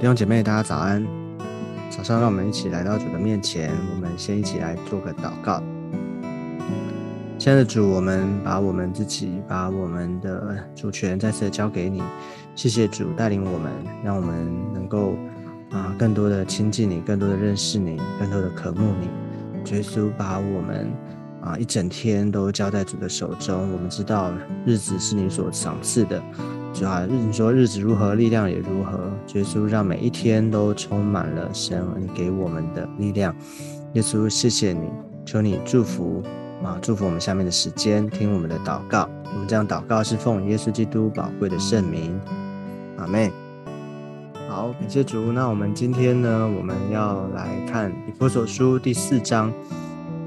弟兄姐妹，大家早安！早上，让我们一起来到主的面前，我们先一起来做个祷告。亲爱的主，我们把我们自己、把我们的主权再次交给你。谢谢主带领我们，让我们能够啊，更多的亲近你，更多的认识你，更多的渴慕你。耶稣把我们啊一整天都交在主的手中。我们知道日子是你所赏赐的。主啊，你说日子如何，力量也如何。耶稣让每一天都充满了神你给我们的力量。耶稣，谢谢你，求你祝福。啊！祝福我们下面的时间，听我们的祷告。我们这样祷告是奉耶稣基督宝贵的圣名，阿妹。好，感谢主。那我们今天呢，我们要来看以弗所书第四章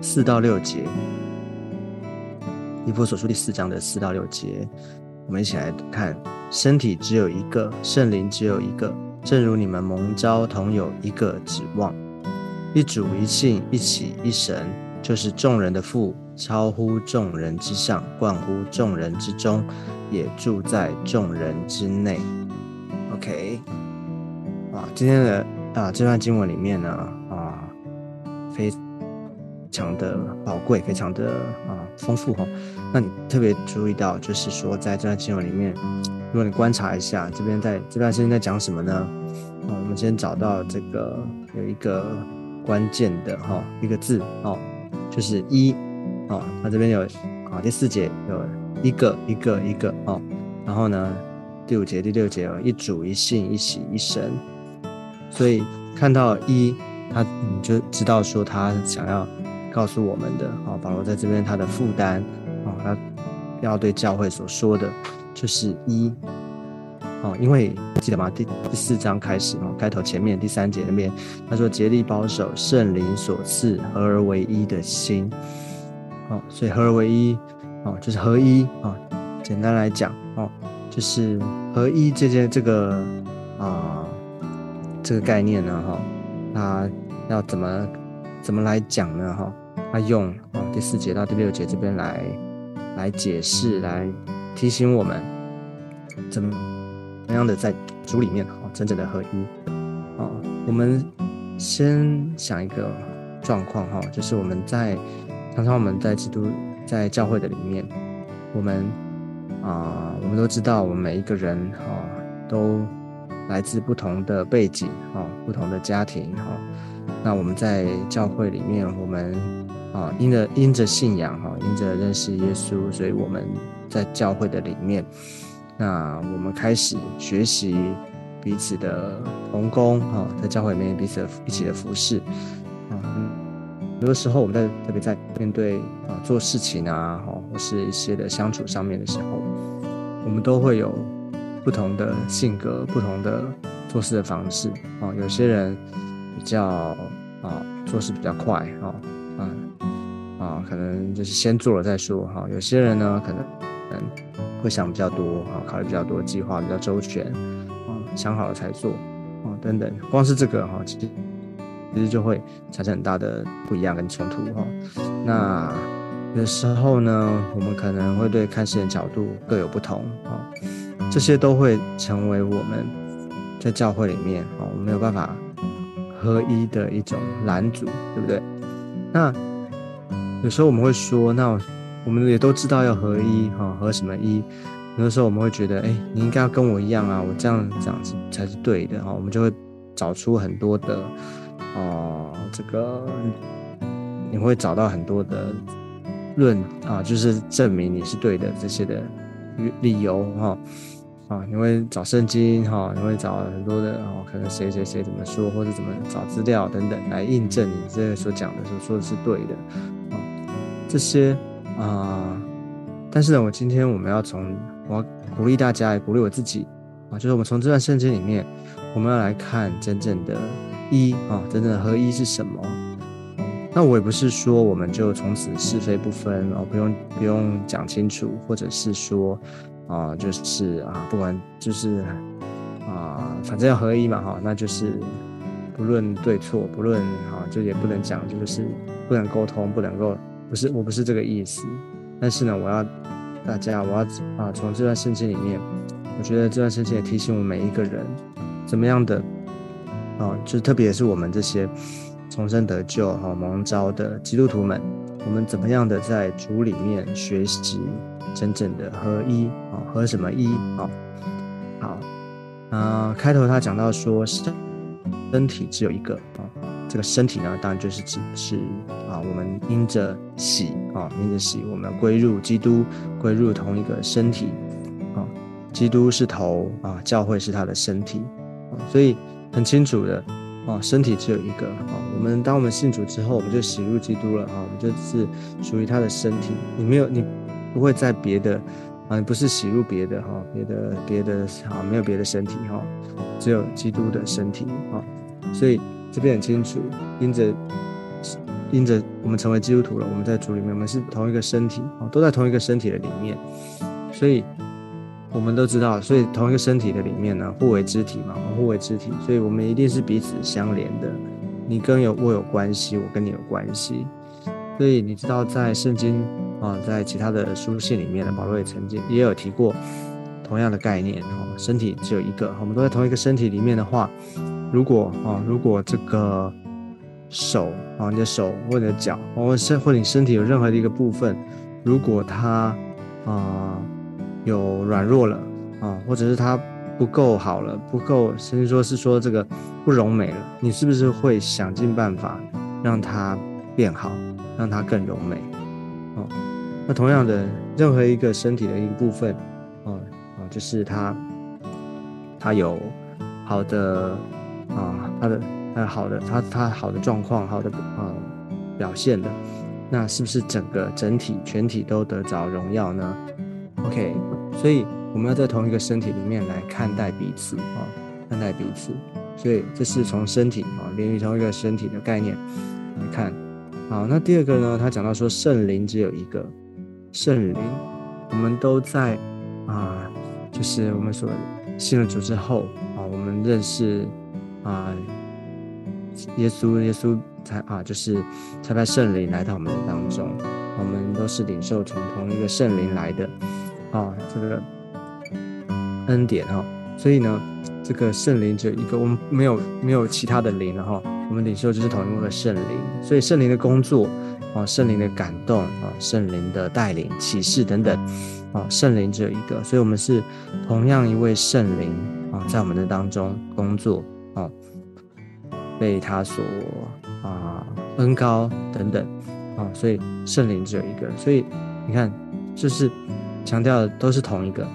四到六节。以弗所书第四章的四到六节，我们一起来看：身体只有一个，圣灵只有一个，正如你们蒙召同有一个指望，一主一信一起一神，就是众人的父。超乎众人之上，冠乎众人之中，也住在众人之内。OK，啊，今天的啊这段经文里面呢啊，非常的宝贵，非常的啊丰富哈。那你特别注意到，就是说在这段经文里面，如果你观察一下，这边在这段时间在讲什么呢？啊，我们先找到这个有一个关键的哈一个字哦，就是一。哦，那这边有啊，第四节有一个一个一个哦，然后呢，第五节、第六节有一主一信一喜一神，所以看到一，他你就知道说他想要告诉我们的哦，保罗在这边他的负担哦，他要对教会所说的就是一哦，因为记得吗？第第四章开始哦，开头前面第三节那边他说竭力保守圣灵所赐合而为一的心。哦，所以合而为一，哦，就是合一啊。简单来讲，哦，就是合一这件这个啊这个概念呢，哈，它要怎么怎么来讲呢？哈，它用啊第四节到第六节这边来来解释，来提醒我们怎么怎样的在主里面，哦，真正的合一。啊，我们先想一个状况，哈，就是我们在。常常我们在基督在教会的里面，我们啊，我们都知道，我们每一个人哈，都来自不同的背景哈，不同的家庭哈。那我们在教会里面，我们啊，因着因着信仰哈，因着认识耶稣，所以我们在教会的里面，那我们开始学习彼此的同工哈，在教会里面彼此一起的服侍啊。有的时候，我们在特别在面对啊做事情啊，哈，或是一些的相处上面的时候，我们都会有不同的性格、不同的做事的方式啊。有些人比较啊做事比较快啊，嗯啊，可能就是先做了再说哈。有些人呢，可能嗯会想比较多啊，考虑比较多，计划比较周全啊，想好了才做啊，等等。光是这个哈，其实。其实就会产生很大的不一样跟冲突哈。那有时候呢，我们可能会对看事的角度各有不同啊，这些都会成为我们在教会里面啊，我们没有办法合一的一种拦阻，对不对？那有时候我们会说，那我们也都知道要合一哈，合什么一？有的时候我们会觉得，哎，你应该要跟我一样啊，我这样这样子才是对的哈。我们就会找出很多的。哦，这个你会找到很多的论啊，就是证明你是对的这些的理由哈啊，你会找圣经哈，你会找很多的哦，可能谁谁谁怎么说，或者怎么找资料等等来印证你这个所讲的所说的是对的啊，这些啊，但是呢，我今天我们要从我要鼓励大家，也鼓励我自己啊，就是我们从这段圣经里面，我们要来看真正的。一啊，真正的合一是什么？那我也不是说我们就从此是非不分哦，不用不用讲清楚，或者是说啊，就是啊，不管就是啊，反正要合一嘛哈，那就是不论对错，不论啊，就也不能讲，就是不能沟通，不能够，不是我不是这个意思。但是呢，我要大家，我要啊，从这段圣经里面，我觉得这段圣经也提醒我们每一个人，怎么样的啊，就特别是我们这些重生得救、哈蒙召的基督徒们，我们怎么样的在主里面学习真正的合一啊？合什么一啊？好，啊，开头他讲到说身身体只有一个啊，这个身体呢，当然就是指是啊，我们因着喜啊，因着喜，我们归入基督，归入同一个身体啊，基督是头啊，教会是他的身体啊，所以。很清楚的哦，身体只有一个啊。我们当我们信主之后，我们就洗入基督了啊。我们就是属于他的身体。你没有，你不会在别的啊，不是洗入别的哈，别的别的啊，没有别的身体哈，只有基督的身体啊。所以这边很清楚，因着因着我们成为基督徒了，我们在主里面，我们是同一个身体啊，都在同一个身体的里面，所以。我们都知道，所以同一个身体的里面呢，互为肢体嘛，互为肢体，所以我们一定是彼此相连的。你跟有我有关系，我跟你有关系。所以你知道，在圣经啊，在其他的书信里面呢，保罗也曾经也有提过同样的概念。哦，身体只有一个，我们都在同一个身体里面的话，如果啊，如果这个手啊，你的手或者脚，或身或者你身体有任何的一个部分，如果它啊。有软弱了啊，或者是它不够好了，不够，甚至说是说这个不容美了，你是不是会想尽办法让它变好，让它更柔美？哦，那同样的，任何一个身体的一个部分，哦哦，就是它它有好的啊，它的它好的它它好的状况，好的啊表现的，那是不是整个整体全体都得着荣耀呢？OK，所以我们要在同一个身体里面来看待彼此啊，看待彼此。所以这是从身体啊，连于同一个身体的概念来看。好，那第二个呢，他讲到说圣灵只有一个圣灵，我们都在啊，就是我们所信了主之后啊，我们认识啊耶稣，耶稣才啊，就是才派圣灵来到我们的当中，我们都是领受从同一个圣灵来的。啊，这个恩典哈，所以呢，这个圣灵只有一个，我们没有没有其他的灵了哈。我们领受就是同一个圣灵，所以圣灵的工作啊，圣灵的感动啊，圣灵的带领、启示等等啊，圣灵只有一个，所以我们是同样一位圣灵啊，在我们的当中工作啊，被他所啊恩高等等啊，所以圣灵只有一个，所以你看，就是。强调的都是同一个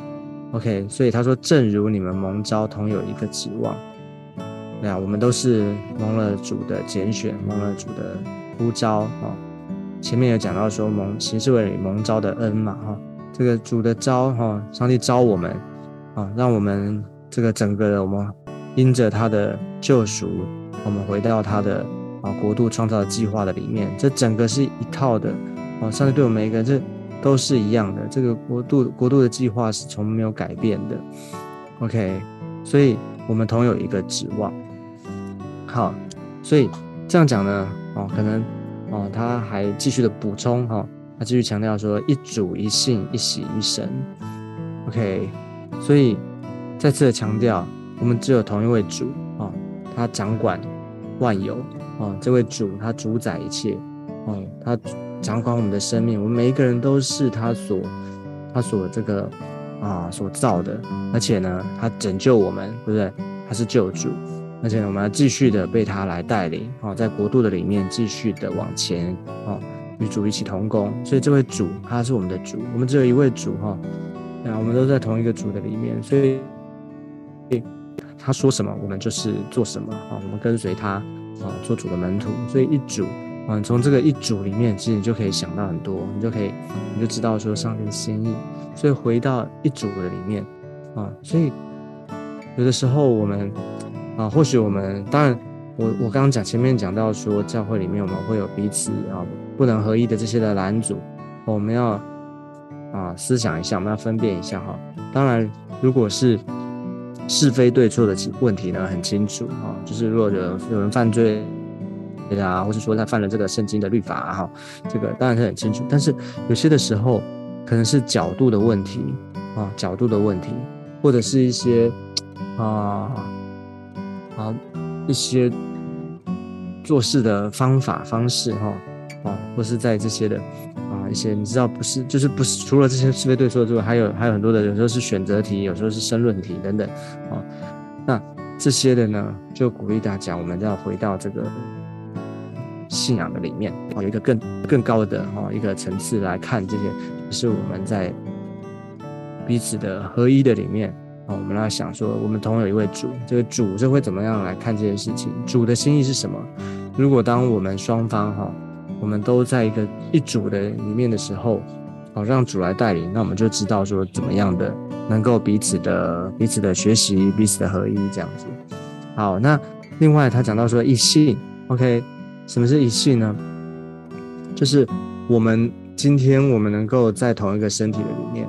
，OK，所以他说，正如你们蒙召同有一个指望，对啊，我们都是蒙了主的拣选，蒙了主的呼召啊。前面有讲到说蒙行事为蒙召的恩嘛，哈，这个主的召哈，上帝召我们啊，让我们这个整个的我们因着他的救赎，我们回到他的啊国度创造的计划的里面，这整个是一套的啊，上帝对我们每一个这。都是一样的，这个国度国度的计划是从没有改变的。OK，所以我们同有一个指望。好，所以这样讲呢，哦，可能哦，他还继续的补充哈，他继续强调说一主一信一喜一神。OK，所以再次的强调，我们只有同一位主啊，他掌管万有啊，这位主他主宰一切哦，他。掌管我们的生命，我们每一个人都是他所他所这个啊所造的，而且呢，他拯救我们，对不对？他是救主，而且我们要继续的被他来带领啊，在国度的里面继续的往前啊，与主一起同工。所以这位主他是我们的主，我们只有一位主哈，啊，我们都在同一个主的里面，所以他说什么，我们就是做什么啊，我们跟随他啊，做主的门徒，所以一主。啊，从这个一组里面，其实你就可以想到很多，你就可以，你就知道说上帝的心意。所以回到一组的里面，啊，所以有的时候我们，啊，或许我们当然，我我刚刚讲前面讲到说，教会里面我们会有彼此啊不能合一的这些的拦阻，我们要啊思想一下，我们要分辨一下哈。当然，如果是是非对错的问题呢，很清楚啊，就是如果有有人犯罪。对啊，或是说他犯了这个圣经的律法哈，这个当然是很清楚。但是有些的时候，可能是角度的问题啊，角度的问题，或者是一些啊啊一些做事的方法方式哈，啊，或是在这些的啊一些你知道不是就是不是除了这些是非对错之外，还有还有很多的，有时候是选择题，有时候是申论题等等啊。那这些的呢，就鼓励大家，我们要回到这个信仰的里面，哦，有一个更更高的哈一个层次来看这些，是我们在彼此的合一的里面。哦，我们来想说，我们同有一位主，这个主是会怎么样来看这件事情？主的心意是什么？如果当我们双方哈，我们都在一个一组的里面的时候，好让主来带领，那我们就知道说怎么样的能够彼此的彼此的学习，彼此的合一这样子。好，那另外他讲到说一信，OK，什么是一信呢？就是我们今天我们能够在同一个身体的里面。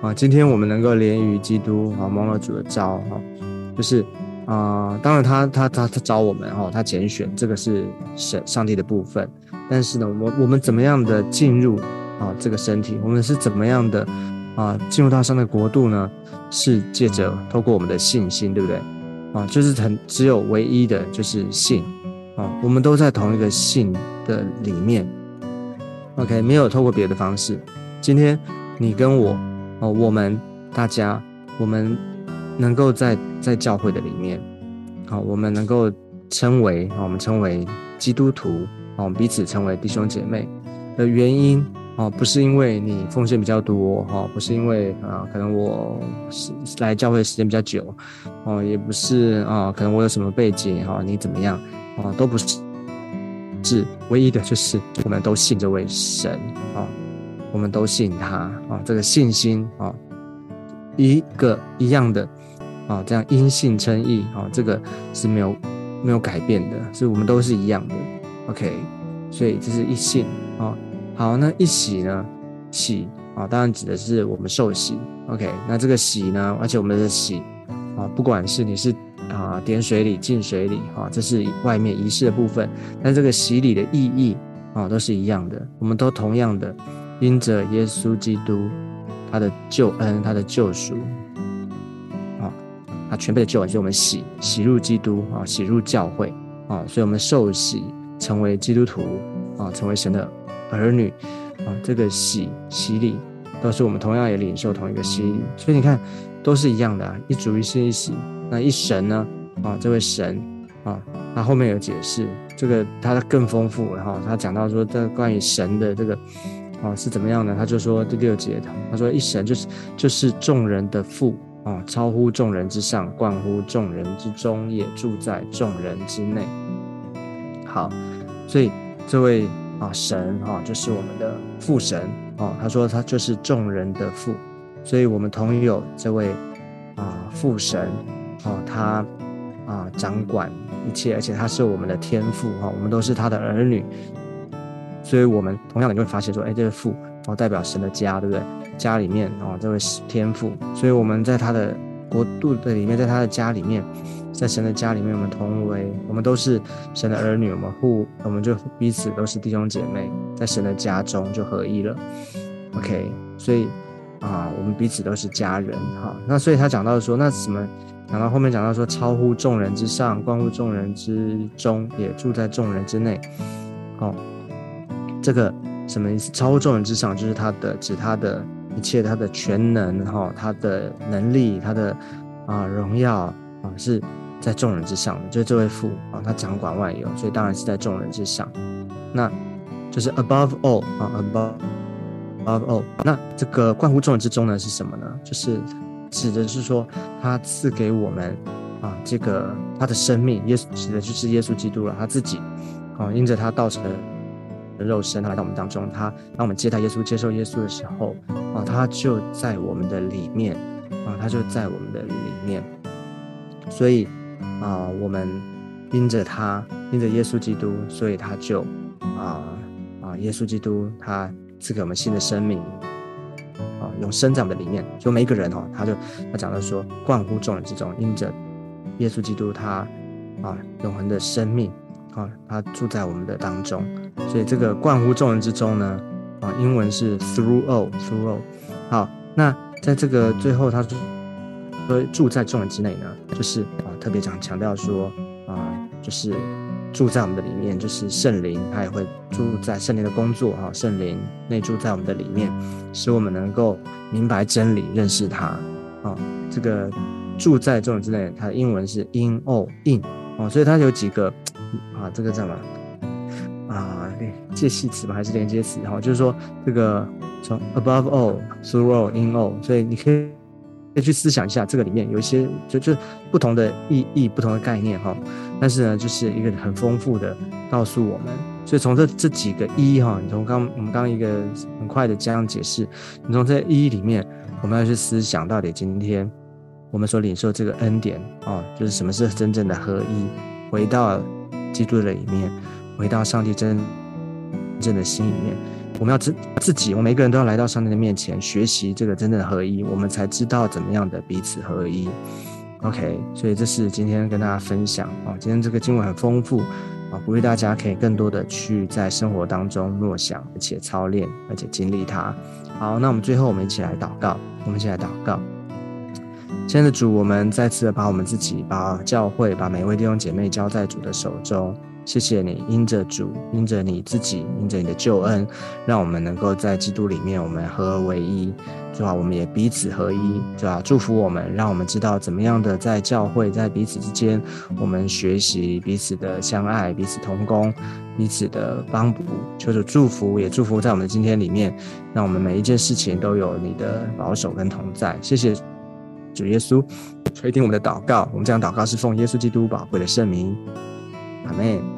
啊，今天我们能够连于基督啊，蒙了主的召哈，就是啊，当然他他他他招我们哈，他拣选这个是神上帝的部分，但是呢，我我们怎么样的进入啊这个身体，我们是怎么样的啊进入到上帝国度呢？是借着透过我们的信心，对不对？啊，就是很只有唯一的就是信啊，我们都在同一个信的里面，OK，没有透过别的方式。今天你跟我。哦，我们大家，我们能够在在教会的里面，好，我们能够称为，我们称为基督徒，哦，我们彼此称为弟兄姐妹的原因，哦，不是因为你奉献比较多，哈，不是因为啊，可能我是来教会时间比较久，哦，也不是啊，可能我有什么背景，哈，你怎么样，啊，都不是，是唯一的就是我们都信这位神，啊。我们都信他啊，这个信心啊，一个一样的啊，这样因信称义啊，这个是没有没有改变的，所以我们都是一样的。OK，所以这是一信啊。好，那一喜呢？喜啊，当然指的是我们受洗。OK，那这个喜呢，而且我们的喜啊，不管是你是啊点水礼、进水礼啊，这是外面仪式的部分，但这个洗礼的意义啊，都是一样的，我们都同样的。因着耶稣基督，他的救恩，他的救赎，啊，他全备的救恩，所以我们洗洗入基督啊，洗入教会啊，所以我们受洗成为基督徒啊，成为神的儿女啊，这个洗洗礼都是我们同样也领受同一个洗礼，所以你看都是一样的，一主一信一洗，那一神呢啊，这位神啊，他后面有解释，这个他更丰富了哈，他讲到说这关于神的这个。啊，是怎么样呢？他就说第六节，他说一神就是就是众人的父啊，超乎众人之上，冠乎众人之中，也住在众人之内。好，所以这位啊神啊，就是我们的父神啊。他说他就是众人的父，所以我们同有这位啊父神啊，他啊掌管一切，而且他是我们的天父哈，我们都是他的儿女。所以，我们同样的就会发现说，哎，这个父哦，代表神的家，对不对？家里面哦，这位天父。所以我们在他的国度的里面，在他的家里面，在神的家里面，我们同为，我们都是神的儿女，我们互，我们就彼此都是弟兄姐妹，在神的家中就合一了。OK，所以啊，我们彼此都是家人哈。那所以他讲到说，那什么？讲到后面讲到说，超乎众人之上，关乎众人之中，也住在众人之内。哦。这个什么意思？超乎众人之上，就是他的指他的一切，他的全能哈，他的能力，他的啊荣耀啊，是在众人之上的。就是这位父啊，他掌管万有，所以当然是在众人之上。那就是 above all 啊，above above all。那这个冠乎众人之中呢，是什么呢？就是指的是说，他赐给我们啊，这个他的生命，耶稣指的就是耶稣基督了，他自己啊，因着他道成。肉身他来到我们当中，他当我们接待耶稣、接受耶稣的时候，啊，他就在我们的里面，啊，他就在我们的里面。所以，啊，我们因着他，因着耶稣基督，所以他就，啊啊，耶稣基督他赐给我们新的生命，啊，永生在我们的里面。就每一个人哦，他就他讲到说，冠乎众人之中，因着耶稣基督他，啊，永恒的生命。啊，他住在我们的当中，所以这个冠乎众人之中呢，啊，英文是 through all，through all。好，那在这个最后，他说住在众人之内呢，就是啊，特别讲强调说啊，就是住在我们的里面，就是圣灵，他也会住在圣灵的工作哈，圣灵内住在我们的里面，使我们能够明白真理，认识他啊。这个住在这种之内，它的英文是 in all in 哦，所以它有几个啊，这个叫什么啊？介系词吧，还是连接词哈？就是说这个从 above all through all in all，所以你可以。可以去思想一下，这个里面有一些就就不同的意义、不同的概念哈。但是呢，就是一个很丰富的告诉我们。所以从这这几个一哈，你从刚我们刚一个很快的这样解释，你从这一里面，我们要去思想到底今天我们所领受这个恩典啊，就是什么是真正的合一，回到基督的里面，回到上帝真正的心里面。我们要自自己，我们每个人都要来到上帝的面前，学习这个真正的合一，我们才知道怎么样的彼此合一。OK，所以这是今天跟大家分享啊，今天这个经文很丰富啊，鼓励大家可以更多的去在生活当中默想，而且操练，而且经历它。好，那我们最后我们一起来祷告，我们一起来祷告。亲爱的主，我们再次的把我们自己、把教会、把每一位弟兄姐妹交在主的手中。谢谢你，因着主，因着你自己，因着你的救恩，让我们能够在基督里面，我们合而为一。主啊，我们也彼此合一，主啊，祝福我们，让我们知道怎么样的在教会，在彼此之间，我们学习彼此的相爱，彼此同工，彼此的帮补。求主祝福，也祝福在我们今天里面，让我们每一件事情都有你的保守跟同在。谢谢主耶稣垂听我们的祷告，我们这样祷告是奉耶稣基督宝贵的圣名，阿门。